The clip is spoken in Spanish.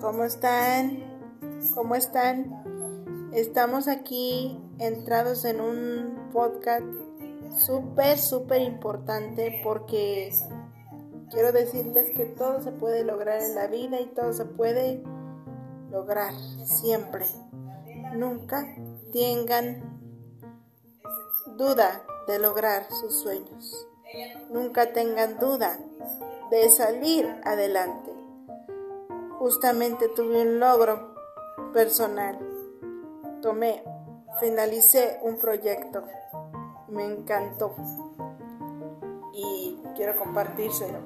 ¿Cómo están? ¿Cómo están? Estamos aquí entrados en un podcast súper, súper importante porque quiero decirles que todo se puede lograr en la vida y todo se puede lograr siempre. Nunca tengan duda de lograr sus sueños. Nunca tengan duda de salir adelante. Justamente tuve un logro personal. Tomé, finalicé un proyecto. Me encantó. Y quiero compartírselo.